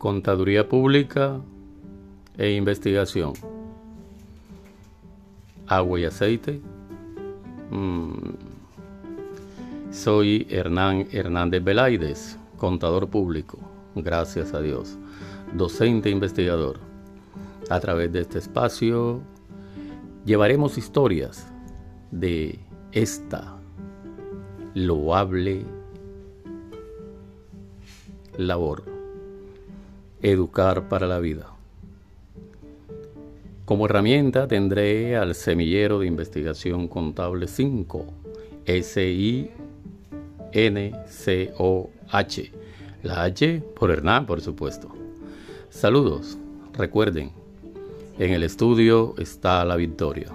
Contaduría Pública e Investigación. Agua y aceite. Mm. Soy Hernán Hernández Belaides, contador público, gracias a Dios, docente e investigador. A través de este espacio llevaremos historias de esta loable labor, educar para la vida. Como herramienta tendré al semillero de investigación contable 5, S-I-N-C-O-H. La H por Hernán, por supuesto. Saludos, recuerden, en el estudio está la victoria.